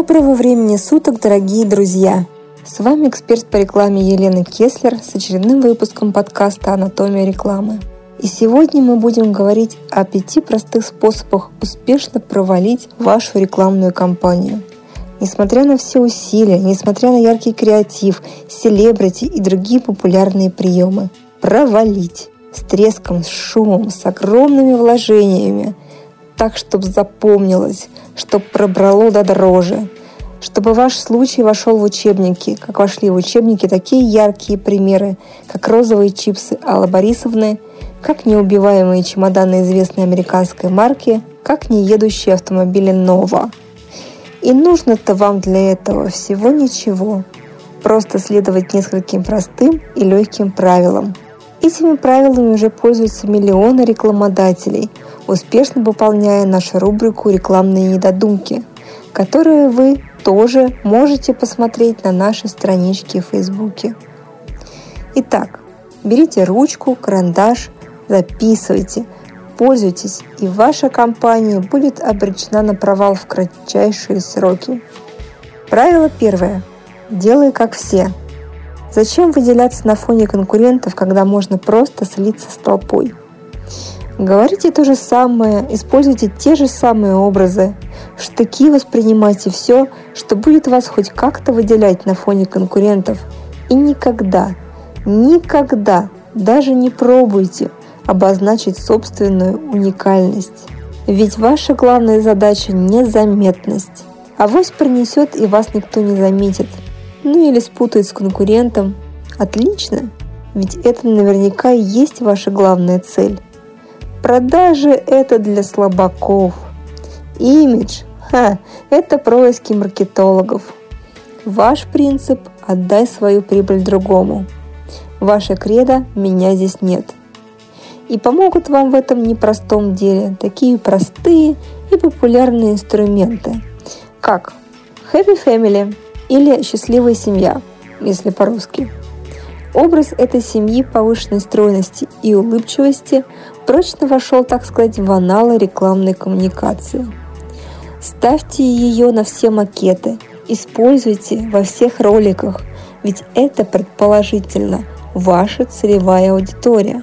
Доброго времени суток, дорогие друзья! С вами эксперт по рекламе Елена Кеслер с очередным выпуском подкаста «Анатомия рекламы». И сегодня мы будем говорить о пяти простых способах успешно провалить вашу рекламную кампанию. Несмотря на все усилия, несмотря на яркий креатив, селебрити и другие популярные приемы, провалить с треском, с шумом, с огромными вложениями, так, чтобы запомнилось, чтобы пробрало до дрожи, чтобы ваш случай вошел в учебники, как вошли в учебники такие яркие примеры, как розовые чипсы Аллы Борисовны, как неубиваемые чемоданы известной американской марки, как неедущие автомобили Нова. И нужно-то вам для этого всего ничего. Просто следовать нескольким простым и легким правилам. Этими правилами уже пользуются миллионы рекламодателей, успешно выполняя нашу рубрику «Рекламные недодумки», которую вы тоже можете посмотреть на нашей страничке в Фейсбуке. Итак, берите ручку, карандаш, записывайте, пользуйтесь, и ваша компания будет обречена на провал в кратчайшие сроки. Правило первое. Делай как все. Зачем выделяться на фоне конкурентов, когда можно просто слиться с толпой? Говорите то же самое, используйте те же самые образы. В штыки воспринимайте все, что будет вас хоть как-то выделять на фоне конкурентов. И никогда, никогда даже не пробуйте обозначить собственную уникальность. Ведь ваша главная задача – незаметность. Авось принесет и вас никто не заметит. Ну или спутает с конкурентом. Отлично, ведь это наверняка и есть ваша главная цель. Продажи – это для слабаков. Имидж – ха, это происки маркетологов. Ваш принцип – отдай свою прибыль другому. Ваше кредо – меня здесь нет. И помогут вам в этом непростом деле такие простые и популярные инструменты, как Happy Family или Счастливая семья, если по-русски – Образ этой семьи повышенной стройности и улыбчивости прочно вошел, так сказать, в аналы рекламной коммуникации. Ставьте ее на все макеты, используйте во всех роликах, ведь это предположительно ваша целевая аудитория.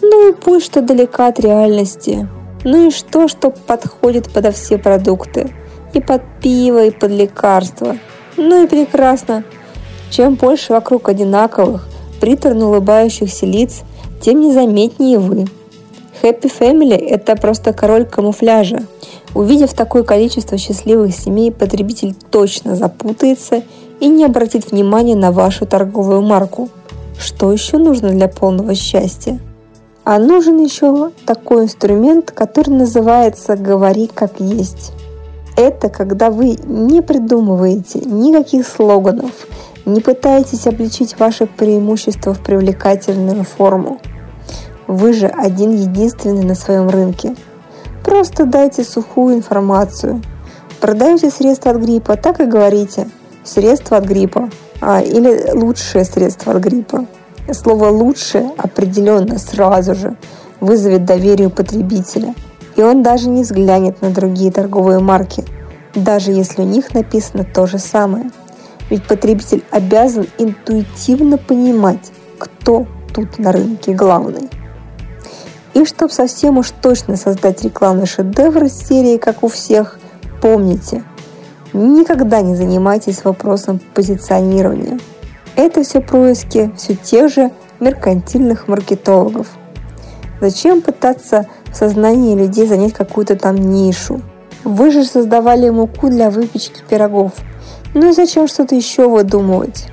Ну и пусть что далека от реальности. Ну и что, что подходит подо все продукты. И под пиво, и под лекарства. Ну и прекрасно. Чем больше вокруг одинаковых, приторно улыбающихся лиц, тем незаметнее вы. Happy Family – это просто король камуфляжа. Увидев такое количество счастливых семей, потребитель точно запутается и не обратит внимания на вашу торговую марку. Что еще нужно для полного счастья? А нужен еще такой инструмент, который называется «говори как есть». Это когда вы не придумываете никаких слоганов, не пытайтесь обличить ваше преимущество в привлекательную форму. Вы же один единственный на своем рынке. Просто дайте сухую информацию. Продаете средства от гриппа, так и говорите. Средства от гриппа. А, или лучшее средство от гриппа. Слово «лучшее» определенно сразу же вызовет доверие у потребителя. И он даже не взглянет на другие торговые марки, даже если у них написано то же самое – ведь потребитель обязан интуитивно понимать, кто тут на рынке главный. И чтобы совсем уж точно создать рекламный шедевр из серии «Как у всех», помните, никогда не занимайтесь вопросом позиционирования. Это все происки все тех же меркантильных маркетологов. Зачем пытаться в сознании людей занять какую-то там нишу? Вы же создавали муку для выпечки пирогов – ну и зачем что-то еще выдумывать?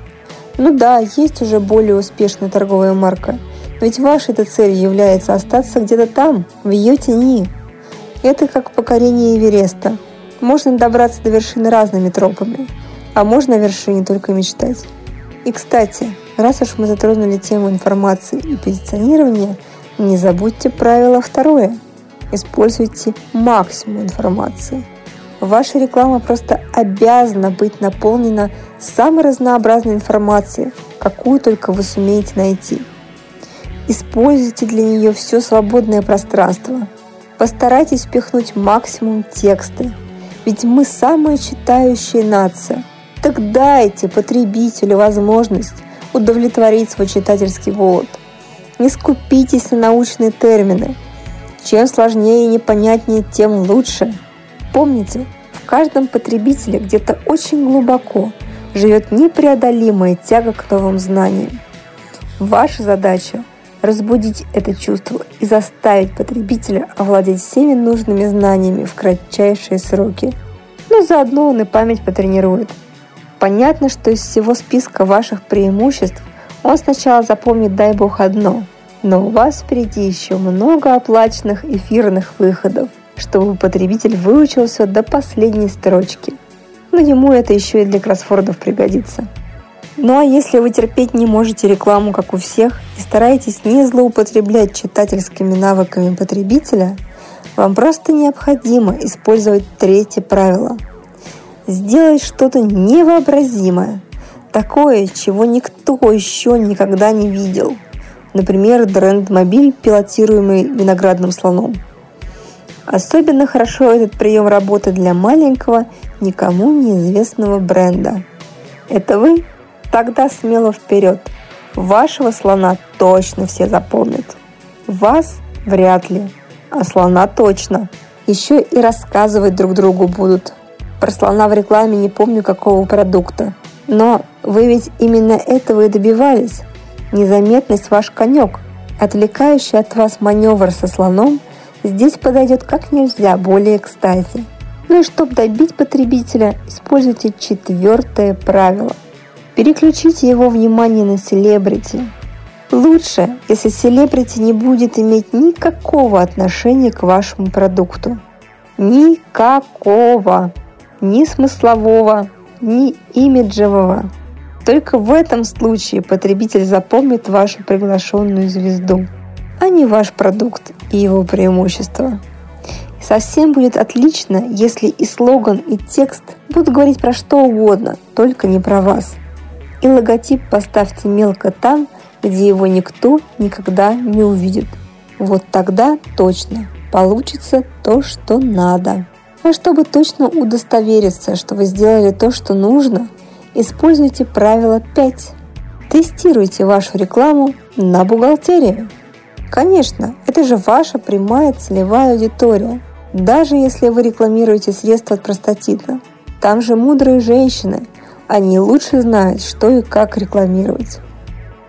Ну да, есть уже более успешная торговая марка, ведь вашей этой целью является остаться где-то там, в ее тени. Это как покорение Эвереста. Можно добраться до вершины разными тропами, а можно о вершине только мечтать. И, кстати, раз уж мы затронули тему информации и позиционирования, не забудьте правило второе. Используйте максимум информации – Ваша реклама просто обязана быть наполнена самой разнообразной информацией, какую только вы сумеете найти. Используйте для нее все свободное пространство. Постарайтесь впихнуть максимум тексты. Ведь мы самая читающая нация. Так дайте потребителю возможность удовлетворить свой читательский голод. Не скупитесь на научные термины. Чем сложнее и непонятнее, тем лучше. Помните, в каждом потребителе где-то очень глубоко живет непреодолимая тяга к новым знаниям. Ваша задача – разбудить это чувство и заставить потребителя овладеть всеми нужными знаниями в кратчайшие сроки. Но заодно он и память потренирует. Понятно, что из всего списка ваших преимуществ он сначала запомнит, дай бог, одно. Но у вас впереди еще много оплаченных эфирных выходов, чтобы потребитель выучился до последней строчки. Но ему это еще и для кроссфордов пригодится. Ну а если вы терпеть не можете рекламу, как у всех, и стараетесь не злоупотреблять читательскими навыками потребителя, вам просто необходимо использовать третье правило. Сделать что-то невообразимое, такое, чего никто еще никогда не видел. Например, дренд-мобиль, пилотируемый виноградным слоном. Особенно хорошо этот прием работает для маленького, никому неизвестного бренда. Это вы Тогда смело вперед. Вашего слона точно все запомнят. Вас вряд ли, а слона точно. Еще и рассказывать друг другу будут. Про слона в рекламе не помню какого продукта. Но вы ведь именно этого и добивались. Незаметность ваш конек. Отвлекающий от вас маневр со слоном здесь подойдет как нельзя более кстати. Ну и чтобы добить потребителя, используйте четвертое правило – Переключите его внимание на селебрити. Лучше, если селебрити не будет иметь никакого отношения к вашему продукту. Никакого. Ни смыслового, ни имиджевого. Только в этом случае потребитель запомнит вашу приглашенную звезду, а не ваш продукт и его преимущества. Совсем будет отлично, если и слоган, и текст будут говорить про что угодно, только не про вас – и логотип поставьте мелко там, где его никто никогда не увидит. Вот тогда точно получится то, что надо. А чтобы точно удостовериться, что вы сделали то, что нужно, используйте правило 5. Тестируйте вашу рекламу на бухгалтерию. Конечно, это же ваша прямая целевая аудитория. Даже если вы рекламируете средства от простатита. Там же мудрые женщины, они лучше знают, что и как рекламировать.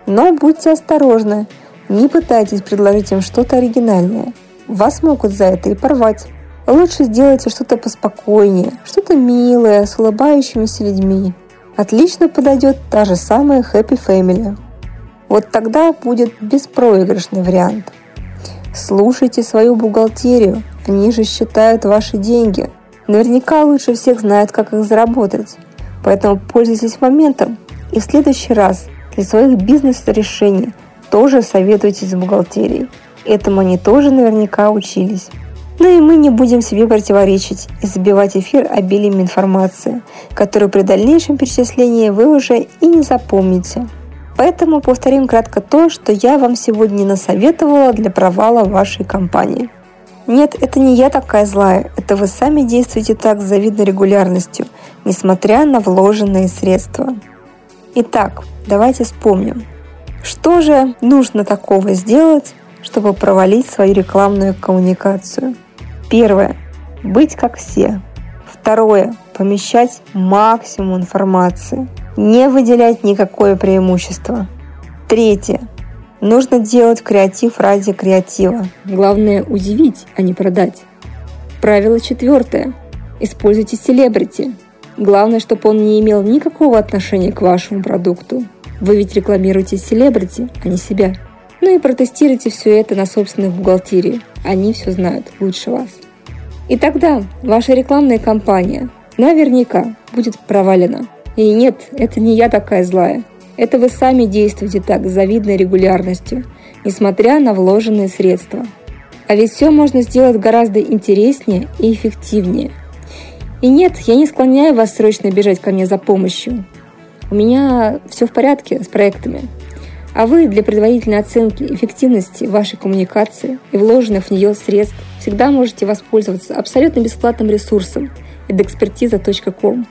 Но будьте осторожны, не пытайтесь предложить им что-то оригинальное. Вас могут за это и порвать. Лучше сделайте что-то поспокойнее, что-то милое, с улыбающимися людьми. Отлично подойдет та же самая Happy Family. Вот тогда будет беспроигрышный вариант. Слушайте свою бухгалтерию, они же считают ваши деньги. Наверняка лучше всех знают, как их заработать. Поэтому пользуйтесь моментом и в следующий раз для своих бизнес-решений тоже советуйтесь с бухгалтерией. Этому они тоже наверняка учились. Ну и мы не будем себе противоречить и забивать эфир обилием информации, которую при дальнейшем перечислении вы уже и не запомните. Поэтому повторим кратко то, что я вам сегодня насоветовала для провала вашей компании. Нет, это не я такая злая, это вы сами действуете так с завидной регулярностью – несмотря на вложенные средства. Итак, давайте вспомним, что же нужно такого сделать, чтобы провалить свою рекламную коммуникацию. Первое. Быть как все. Второе. Помещать максимум информации. Не выделять никакое преимущество. Третье. Нужно делать креатив ради креатива. Главное удивить, а не продать. Правило четвертое. Используйте селебрити. Главное, чтобы он не имел никакого отношения к вашему продукту. Вы ведь рекламируете селебрити, а не себя. Ну и протестируйте все это на собственной бухгалтерии. Они все знают лучше вас. И тогда ваша рекламная кампания наверняка будет провалена. И нет, это не я такая злая. Это вы сами действуете так с завидной регулярностью, несмотря на вложенные средства. А ведь все можно сделать гораздо интереснее и эффективнее – и нет, я не склоняю вас срочно бежать ко мне за помощью. У меня все в порядке с проектами. А вы для предварительной оценки эффективности вашей коммуникации и вложенных в нее средств всегда можете воспользоваться абсолютно бесплатным ресурсом edekspertiza.com.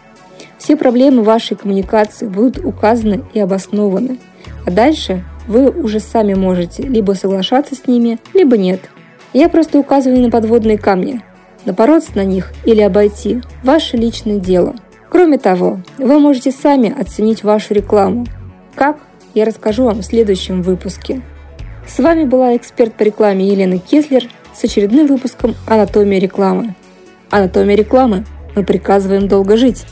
Все проблемы вашей коммуникации будут указаны и обоснованы, а дальше вы уже сами можете либо соглашаться с ними, либо нет. Я просто указываю на подводные камни. Напороться на них или обойти – ваше личное дело. Кроме того, вы можете сами оценить вашу рекламу. Как? Я расскажу вам в следующем выпуске. С вами была эксперт по рекламе Елена Кеслер с очередным выпуском «Анатомия рекламы». Анатомия рекламы. Мы приказываем долго жить.